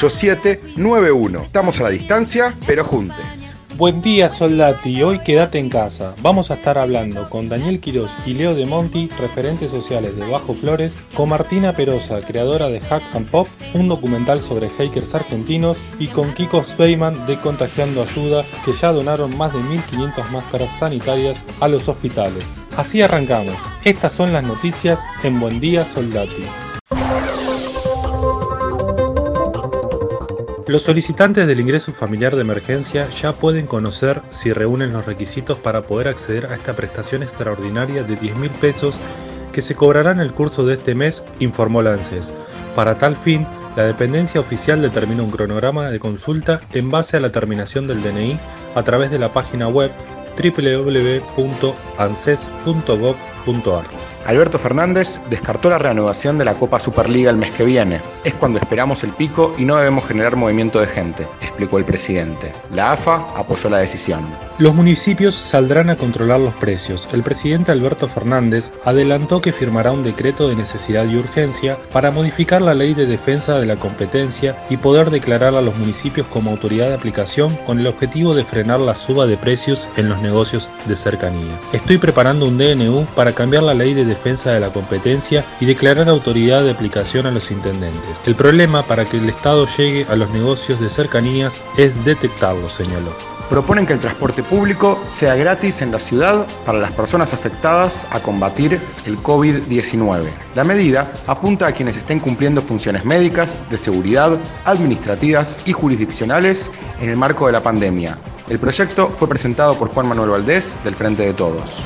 8791. Estamos a la distancia, pero juntes. Buen día Soldati, hoy quédate en casa. Vamos a estar hablando con Daniel Quiroz y Leo De Monti, referentes sociales de Bajo Flores, con Martina Perosa, creadora de Hack and Pop, un documental sobre hackers argentinos, y con Kiko Speyman de Contagiando Ayuda, que ya donaron más de 1.500 máscaras sanitarias a los hospitales. Así arrancamos. Estas son las noticias en Buen Día Soldati. Los solicitantes del ingreso familiar de emergencia ya pueden conocer si reúnen los requisitos para poder acceder a esta prestación extraordinaria de 10 mil pesos que se cobrará en el curso de este mes, informó la ANSES. Para tal fin, la dependencia oficial determina un cronograma de consulta en base a la terminación del DNI a través de la página web www.anses.gov.ar. Alberto Fernández descartó la reanudación de la Copa Superliga el mes que viene. Es cuando esperamos el pico y no debemos generar movimiento de gente, explicó el presidente. La AFA apoyó la decisión. Los municipios saldrán a controlar los precios. El presidente Alberto Fernández adelantó que firmará un decreto de necesidad y urgencia para modificar la ley de defensa de la competencia y poder declarar a los municipios como autoridad de aplicación con el objetivo de frenar la suba de precios en los negocios de cercanía. Estoy preparando un DNU para cambiar la ley de defensa de la competencia y declarar autoridad de aplicación a los intendentes. El problema para que el Estado llegue a los negocios de cercanías es detectarlo, señaló proponen que el transporte público sea gratis en la ciudad para las personas afectadas a combatir el COVID-19. La medida apunta a quienes estén cumpliendo funciones médicas, de seguridad, administrativas y jurisdiccionales en el marco de la pandemia. El proyecto fue presentado por Juan Manuel Valdés del Frente de Todos.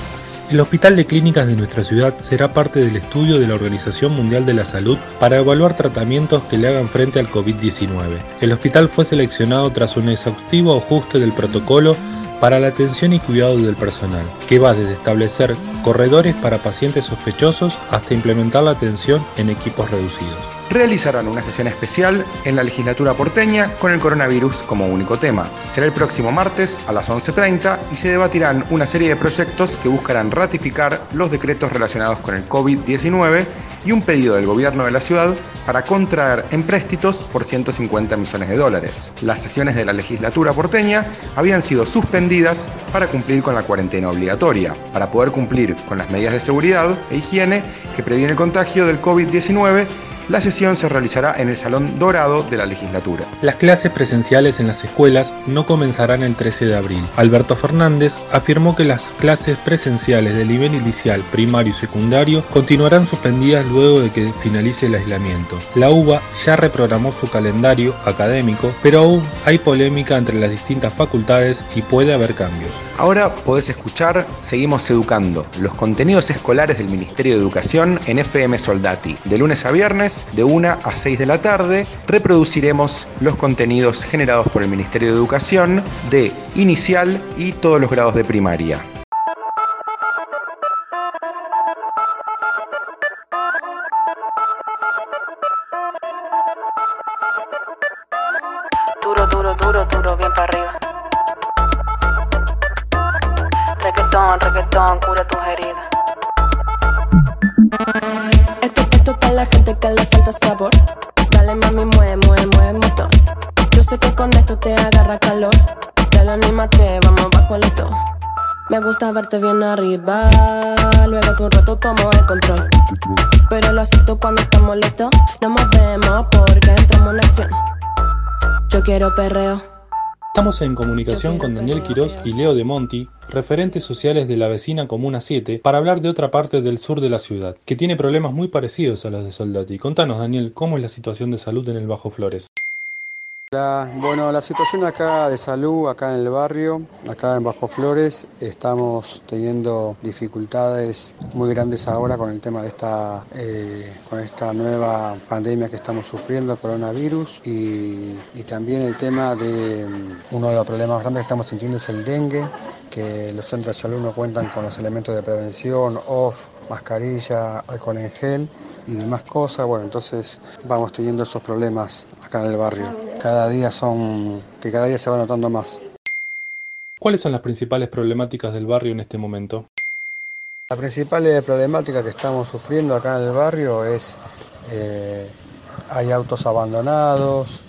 El Hospital de Clínicas de nuestra ciudad será parte del estudio de la Organización Mundial de la Salud para evaluar tratamientos que le hagan frente al COVID-19. El hospital fue seleccionado tras un exhaustivo ajuste del protocolo para la atención y cuidado del personal, que va desde establecer corredores para pacientes sospechosos hasta implementar la atención en equipos reducidos realizarán una sesión especial en la legislatura porteña con el coronavirus como único tema. Será el próximo martes a las 11.30 y se debatirán una serie de proyectos que buscarán ratificar los decretos relacionados con el COVID-19 y un pedido del gobierno de la ciudad para contraer empréstitos por 150 millones de dólares. Las sesiones de la legislatura porteña habían sido suspendidas para cumplir con la cuarentena obligatoria, para poder cumplir con las medidas de seguridad e higiene que previene el contagio del COVID-19 la sesión se realizará en el Salón Dorado de la legislatura. Las clases presenciales en las escuelas no comenzarán el 13 de abril. Alberto Fernández afirmó que las clases presenciales de nivel inicial, primario y secundario continuarán suspendidas luego de que finalice el aislamiento. La UBA ya reprogramó su calendario académico, pero aún hay polémica entre las distintas facultades y puede haber cambios. Ahora podés escuchar Seguimos Educando, los contenidos escolares del Ministerio de Educación en FM Soldati, de lunes a viernes de 1 a 6 de la tarde, reproduciremos los contenidos generados por el Ministerio de Educación de inicial y todos los grados de primaria. Gusta verte bien arriba. Luego de un rato tomo el control. Pero lo acepto cuando estamos listos. Nos movemos porque entramos en acción. Yo quiero perreo. Estamos en comunicación con Daniel Quiroz y Leo De Monti, referentes sociales de la vecina Comuna 7, para hablar de otra parte del sur de la ciudad, que tiene problemas muy parecidos a los de Soldati. Contanos, Daniel, ¿cómo es la situación de salud en el Bajo Flores? Bueno, la situación acá de salud, acá en el barrio, acá en Bajo Flores, estamos teniendo dificultades muy grandes ahora con el tema de esta, eh, con esta nueva pandemia que estamos sufriendo, coronavirus, y, y también el tema de mm, uno de los problemas grandes que estamos sintiendo es el dengue, que los centros de salud no cuentan con los elementos de prevención, off, mascarilla, alcohol en gel y demás cosas. Bueno, entonces vamos teniendo esos problemas acá en el barrio. Cada día son, que cada día se va notando más. ¿Cuáles son las principales problemáticas del barrio en este momento? La principal problemática que estamos sufriendo acá en el barrio es, eh, hay autos abandonados,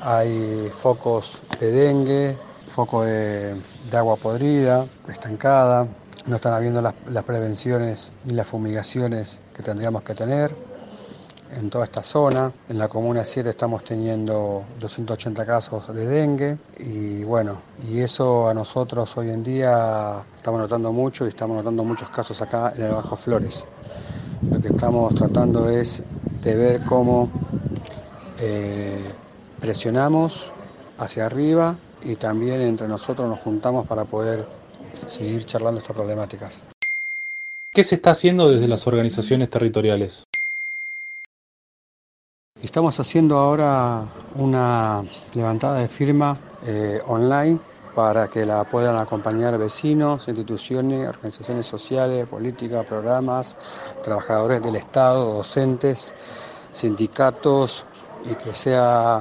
hay focos de dengue, foco de, de agua podrida, estancada, no están habiendo las, prevenciones ni las fumigaciones que tendríamos que tener en toda esta zona. En la comuna 7 estamos teniendo 280 casos de dengue y bueno, y eso a nosotros hoy en día estamos notando mucho y estamos notando muchos casos acá en el Bajo Flores. Lo que estamos tratando es de ver cómo eh, presionamos hacia arriba y también entre nosotros nos juntamos para poder seguir charlando estas problemáticas. ¿Qué se está haciendo desde las organizaciones territoriales? Estamos haciendo ahora una levantada de firma eh, online para que la puedan acompañar vecinos, instituciones, organizaciones sociales, políticas, programas, trabajadores del Estado, docentes, sindicatos y que sea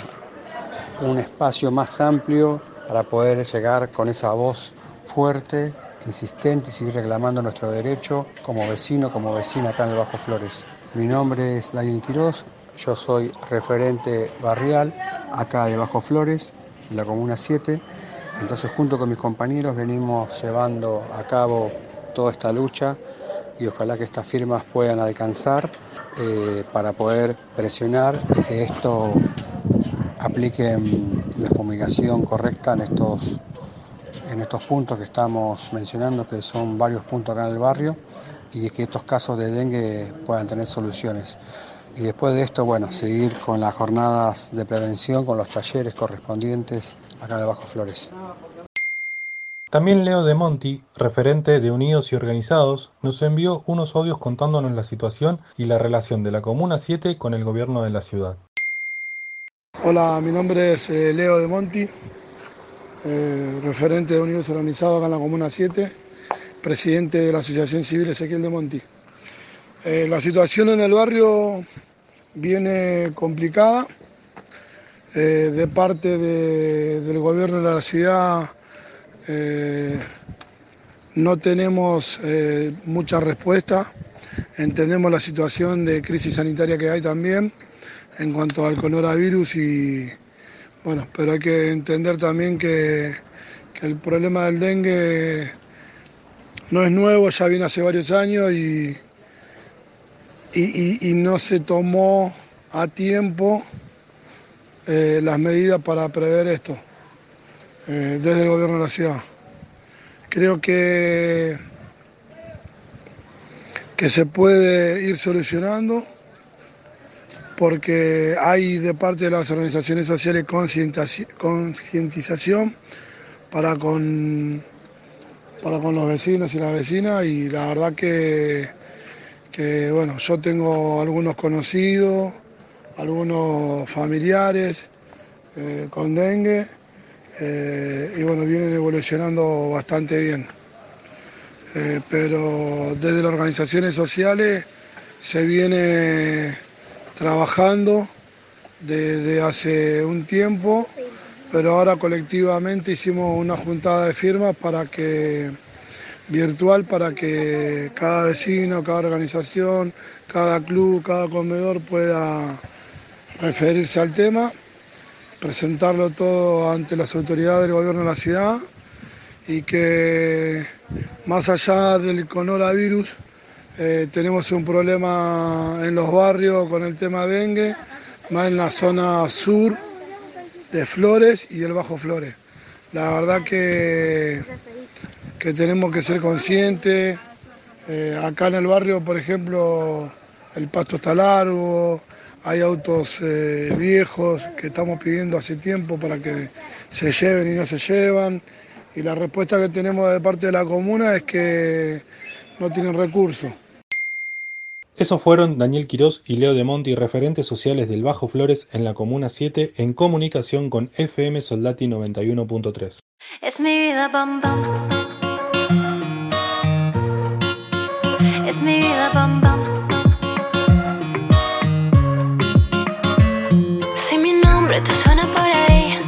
un espacio más amplio para poder llegar con esa voz fuerte, insistente y seguir reclamando nuestro derecho como vecino, como vecina acá en el Bajo Flores. Mi nombre es Daniel Quirós, yo soy referente barrial acá de Bajo Flores, en la Comuna 7. Entonces junto con mis compañeros venimos llevando a cabo toda esta lucha y ojalá que estas firmas puedan alcanzar eh, para poder presionar y que esto aplique la fumigación correcta en estos, en estos puntos que estamos mencionando, que son varios puntos acá en el barrio, y que estos casos de dengue puedan tener soluciones. Y después de esto, bueno, seguir con las jornadas de prevención, con los talleres correspondientes acá en el Bajo Flores. También Leo De Monti, referente de Unidos y Organizados, nos envió unos audios contándonos la situación y la relación de la Comuna 7 con el gobierno de la ciudad. Hola, mi nombre es eh, Leo De Monti, eh, referente de Unidos Organizados acá en la Comuna 7, presidente de la Asociación Civil Ezequiel De Monti. Eh, la situación en el barrio viene complicada. Eh, de parte de- del gobierno de la ciudad no tenemos mucha respuesta. Entendemos la situación de crisis sanitaria que hay también en cuanto al coronavirus y bueno, pero hay que entender también que, el problema del dengue no es nuevo, ya viene hace varios años y- y no se tomó a tiempo eh, las medidas para prever esto eh, desde el gobierno de la ciudad. Creo que, que se puede ir solucionando porque hay de parte de las organizaciones sociales concientización para con, para con los vecinos y las vecinas y la verdad que, que, bueno, yo tengo algunos conocidos, algunos familiares eh, con dengue eh, y bueno, vienen evolucionando bastante bien. Eh, pero desde las organizaciones sociales se viene trabajando desde hace un tiempo, pero ahora colectivamente hicimos una juntada de firmas para que virtual para que cada vecino, cada organización, cada club, cada comedor pueda referirse al tema, presentarlo todo ante las autoridades del gobierno de la ciudad y que más allá del coronavirus eh, tenemos un problema en los barrios con el tema dengue, más en la zona sur de Flores y el Bajo Flores. La verdad que, que tenemos que ser conscientes. Eh, acá en el barrio, por ejemplo, el pasto está largo, hay autos eh, viejos que estamos pidiendo hace tiempo para que se lleven y no se llevan. Y la respuesta que tenemos de parte de la comuna es que no tienen recursos. Esos fueron Daniel Quirós y Leo de Monti, referentes sociales del Bajo Flores en la Comuna 7, en comunicación con FM Soldati 91.3. Es mi vida, pam, pam. Es mi vida, pam, pam. Si mi nombre te suena por ahí,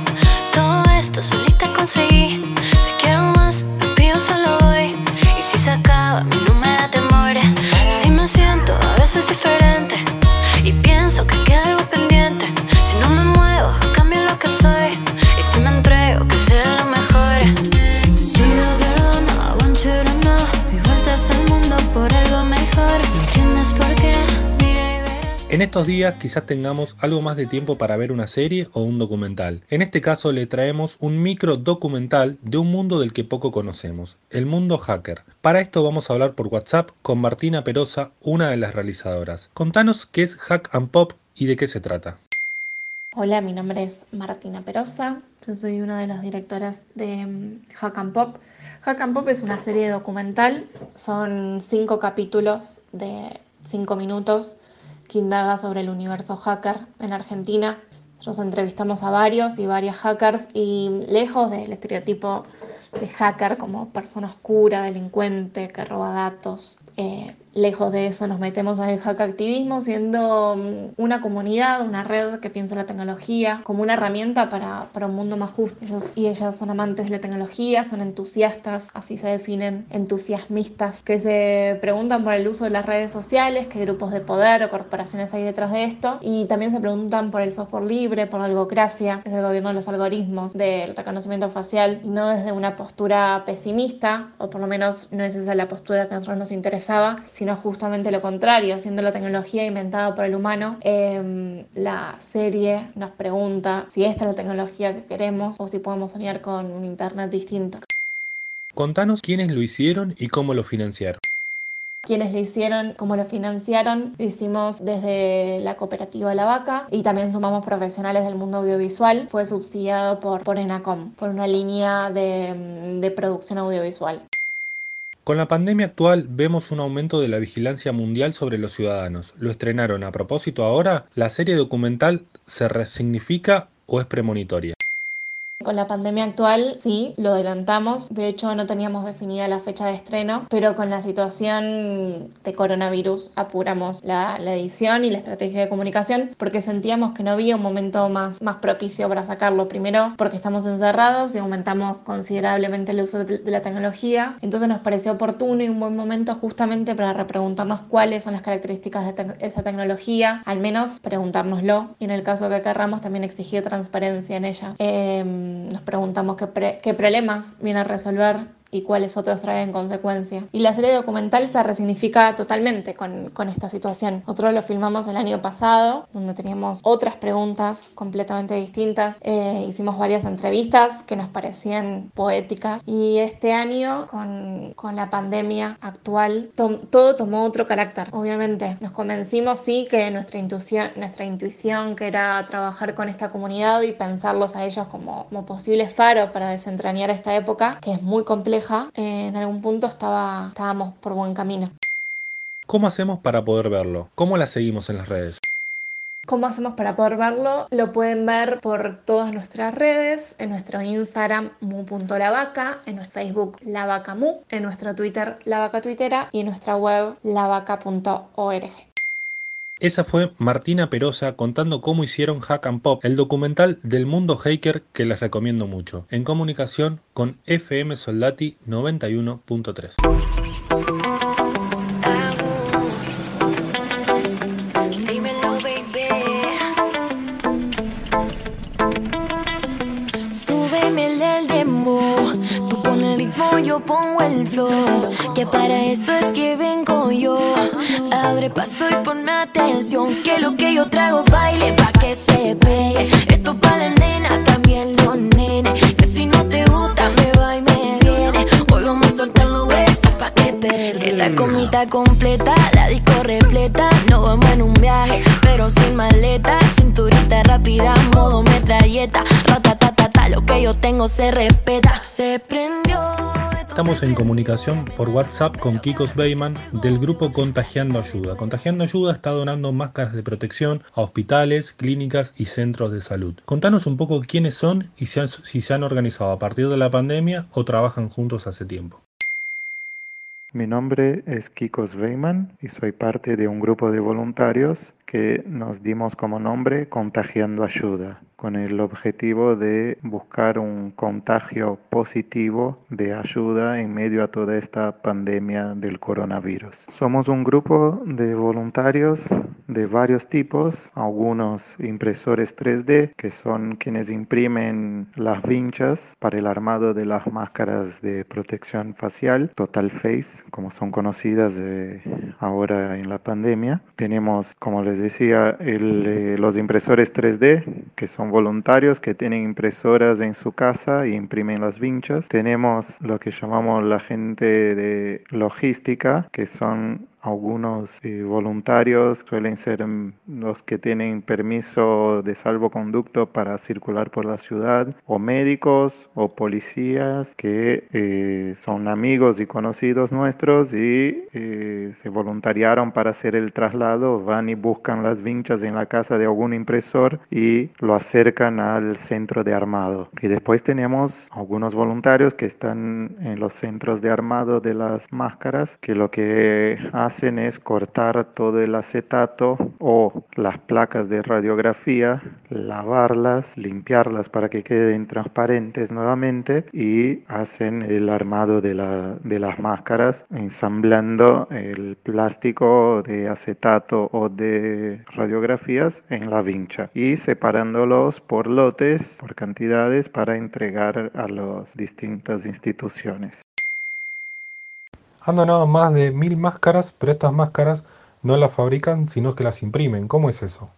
todo esto solita conseguí. Si quiero más, lo pido solo hoy. Y si se acaba, a mí no temor. Siento a veces diferente y pienso que queda algo pendiente. Si no me muevo, cambio lo que soy. En estos días quizás tengamos algo más de tiempo para ver una serie o un documental. En este caso le traemos un micro documental de un mundo del que poco conocemos, el mundo hacker. Para esto vamos a hablar por WhatsApp con Martina Perosa, una de las realizadoras. Contanos qué es Hack and Pop y de qué se trata. Hola, mi nombre es Martina Perosa, yo soy una de las directoras de mm, Hack and Pop. Hack and Pop es una serie documental, son cinco capítulos de cinco minutos que indaga sobre el universo hacker en Argentina. Nosotros entrevistamos a varios y varias hackers y lejos del estereotipo de hacker como persona oscura, delincuente, que roba datos, eh, lejos de eso nos metemos en el hack activismo siendo mm, una comunidad, una red que piensa la tecnología como una herramienta para, para un mundo más justo. Ellos y ellas son amantes de la tecnología, son entusiastas, así se definen, entusiasmistas, que se preguntan por el uso de las redes sociales, qué grupos de poder o corporaciones hay detrás de esto, y también se preguntan por el software libre, por la algocracia, que es el gobierno de los algoritmos, del reconocimiento facial, y no desde una postura pesimista, o por lo menos no es esa la postura que a nosotros nos interesaba, sino justamente lo contrario, siendo la tecnología inventada por el humano, eh, la serie nos pregunta si esta es la tecnología que queremos o si podemos soñar con un Internet distinto. Contanos quiénes lo hicieron y cómo lo financiaron. Quienes lo hicieron, cómo lo financiaron, lo hicimos desde la cooperativa La Vaca y también sumamos profesionales del mundo audiovisual. Fue subsidiado por, por ENACOM, por una línea de, de producción audiovisual. Con la pandemia actual vemos un aumento de la vigilancia mundial sobre los ciudadanos. ¿Lo estrenaron a propósito ahora? ¿La serie documental se resignifica o es premonitoria? Con la pandemia actual, sí, lo adelantamos. De hecho, no teníamos definida la fecha de estreno, pero con la situación de coronavirus apuramos la, edición y la estrategia de comunicación porque sentíamos que no había un momento más, más propicio para sacarlo. Primero, porque estamos encerrados y aumentamos considerablemente el uso de, de la tecnología. Entonces nos pareció oportuno y un buen momento justamente para repreguntarnos cuáles son las características de te- esa tecnología, al menos preguntárnoslo y en el caso que querramos también exigir transparencia en ella. Em, nos preguntamos qué, pre- qué problemas viene a resolver y cuáles otros traen consecuencia. Y la serie documental se resignifica totalmente con, con esta situación. Nosotros lo filmamos el año pasado, donde teníamos otras preguntas completamente distintas. Eh, hicimos varias entrevistas que nos parecían poéticas. Y este año, con, con la pandemia actual, tom- todo tomó otro carácter. Obviamente, nos convencimos, sí, que nuestra intuición, nuestra intuición, que era trabajar con esta comunidad y pensarlos a ellos como, como posibles faros para desentrañar esta época, que es muy compleja, eh, en algún punto estaba, estábamos por buen camino. ¿Cómo hacemos para poder verlo? ¿Cómo la seguimos en las redes? ¿Cómo hacemos para poder verlo? Lo pueden ver por todas nuestras redes, en nuestro Instagram mu.lavaca, en nuestro Facebook lavacamu, en nuestro Twitter lavaca tuitera y en nuestra web lavaca.org. Esa fue Martina Perosa contando cómo hicieron Hack and Pop, el documental del mundo hacker que les recomiendo mucho, en comunicación con FM Soldati 91.3. Dímelo, baby. Súbeme el demo, tú pones el ritmo, yo pongo el flow. Abre paso y ponme atención. Que lo que yo trago baile pa' que se pegue. Esto pa' la nena, también los nenes. Que si no te gusta, me va y me viene. Hoy vamos a soltar los besos pa' que perder. Esta comita completa, la disco repleta. No vamos en un viaje, pero sin maleta, cinturita rápida, modo metralleta, ratatatata, lo que yo tengo se respeta. Se prendió. Estamos en comunicación por WhatsApp con Kikos Beyman del grupo Contagiando Ayuda. Contagiando Ayuda está donando máscaras de protección a hospitales, clínicas y centros de salud. Contanos un poco quiénes son y si, se han organizado a partir de la pandemia o trabajan juntos hace tiempo. Mi nombre es Kikos Weyman y soy parte de un grupo de voluntarios que nos dimos como nombre Contagiando Ayuda con el objetivo de buscar un contagio positivo de ayuda en medio a toda esta pandemia del coronavirus. Somos un grupo de voluntarios de varios tipos, algunos impresores 3D, que son quienes imprimen las vinchas para el armado de las máscaras de protección facial, Total Face, como son conocidas ahora en la pandemia. Tenemos, como les decía, eh, los impresores 3D, que son voluntarios que tienen impresoras en su casa y imprimen las vinchas. Tenemos lo que llamamos la gente de logística, que son algunos eh, voluntarios suelen ser mm, los que tienen permiso de salvoconducto para circular por la ciudad, o médicos o policías que eh, son amigos y conocidos nuestros y eh, se voluntariaron para hacer el traslado, van y buscan las vinchas en la casa de algún impresor y lo acercan al centro de armado. Y después tenemos algunos voluntarios que están en los centros de armado de las máscaras, que lo que hacen es cortar todo el acetato o las placas de radiografía, lavarlas, limpiarlas para que queden transparentes nuevamente y hacen el armado de, de las máscaras ensamblando el plástico de acetato o de radiografías en la vincha y separándolos por lotes, por cantidades para entregar a las distintas instituciones. Han donado más de mil máscaras, pero estas máscaras no las fabrican, sino que las imprimen. ¿Cómo es eso?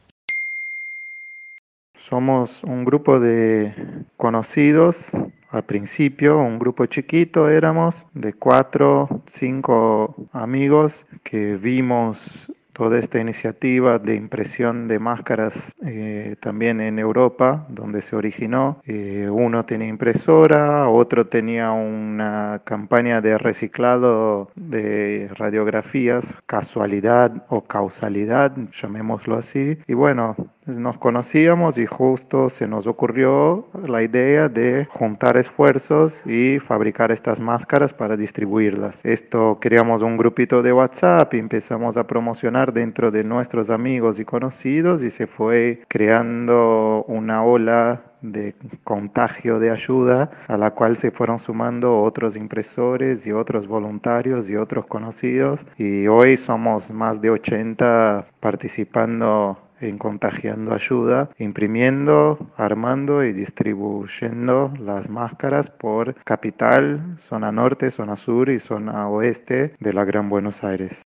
Somos un grupo de conocidos, al principio un grupo chiquito éramos, de cuatro, cinco amigos que vimos toda esta iniciativa de impresión de máscaras eh, también en Europa, donde se originó. Eh, uno tenía impresora, otro tenía una campaña de reciclado de radiografías, casualidad o causalidad, llamémoslo así. Y bueno, nos conocíamos y justo se nos ocurrió la idea de juntar esfuerzos y fabricar estas máscaras para distribuirlas. Esto creamos un grupito de WhatsApp y empezamos a promocionar dentro de nuestros amigos y conocidos y se fue creando una ola de contagio de ayuda a la cual se fueron sumando otros impresores y otros voluntarios y otros conocidos y hoy somos más de 80 participando en contagiando ayuda, imprimiendo, armando y distribuyendo las máscaras por capital, zona norte, zona sur y zona oeste de la Gran Buenos Aires.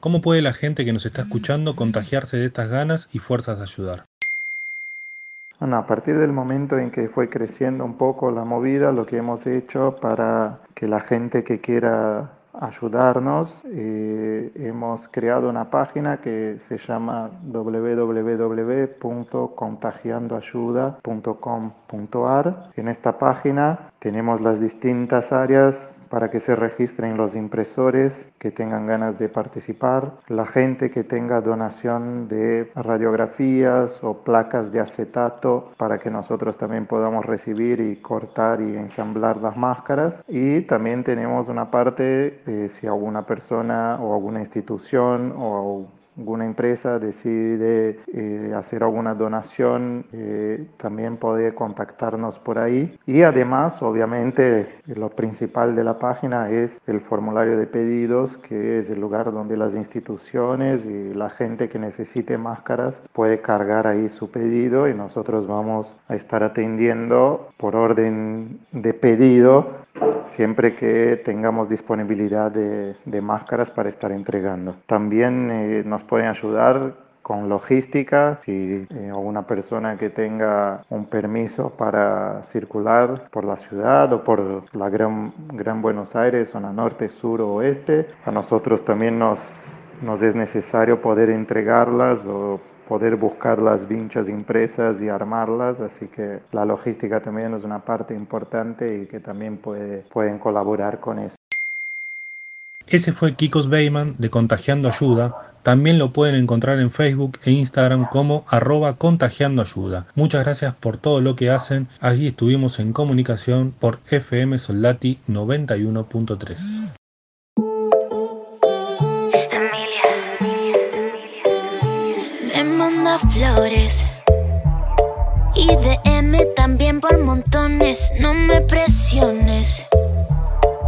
¿Cómo puede la gente que nos está escuchando contagiarse de estas ganas y fuerzas de ayudar? Bueno, a partir del momento en que fue creciendo un poco la movida, lo que hemos hecho para que la gente que quiera ayudarnos. Eh, hemos creado una página que se llama www.contagiandoayuda.com.ar. En esta página tenemos las distintas áreas para que se registren los impresores que tengan ganas de participar, la gente que tenga donación de radiografías o placas de acetato para que nosotros también podamos recibir y cortar y ensamblar las máscaras. Y también tenemos una parte, eh, si alguna persona o alguna institución o alguna empresa decide eh, hacer alguna donación, eh, también puede contactarnos por ahí. Y además, obviamente, lo principal de la página es el formulario de pedidos, que es el lugar donde las instituciones y la gente que necesite máscaras puede cargar ahí su pedido y nosotros vamos a estar atendiendo por orden de pedido siempre que tengamos disponibilidad de, máscaras para estar entregando. También eh, nos pueden ayudar con logística, si eh, persona que tenga un permiso para circular por la ciudad o por la Gran, Gran Buenos Aires, zona norte, sur o oeste, a nosotros también nos nos es necesario poder entregarlas o poder buscar las vinchas impresas y armarlas, así que la logística también es una parte importante y que también puede, pueden colaborar con eso. Ese fue Kikos Beyman de Contagiando Ayuda. También lo pueden encontrar en Facebook e Instagram como arroba contagiando ayuda. Muchas gracias por todo lo que hacen. Allí estuvimos en comunicación por FM Soldati 91.3. Flores y DM también por montones. No me presiones.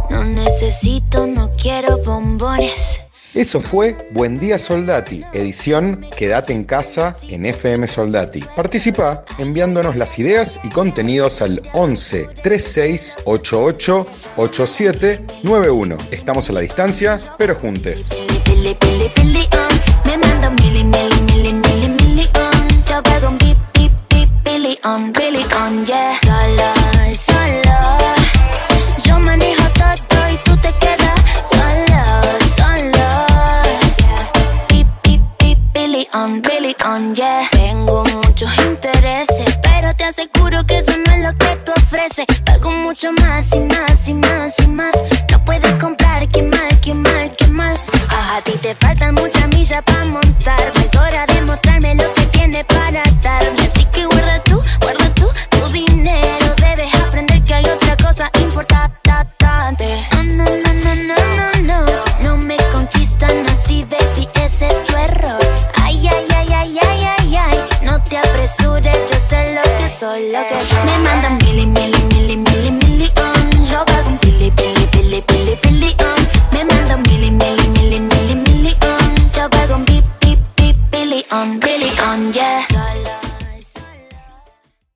No necesito, no quiero bombones. Eso fue Buen Día Soldati, edición Quédate en casa en FM Soldati. Participa enviándonos las ideas y contenidos al 11 36 88 87 91. Estamos a la distancia, pero juntes. On, pili, on, yeah. Sola, sola. Yo manejo todo y tú te quedas sola, sola. Yeah. Pip, pip, pili, on, pili, on, yeah. Tengo muchos intereses, pero te aseguro que eso no es lo que tú ofreces. Pago mucho más y más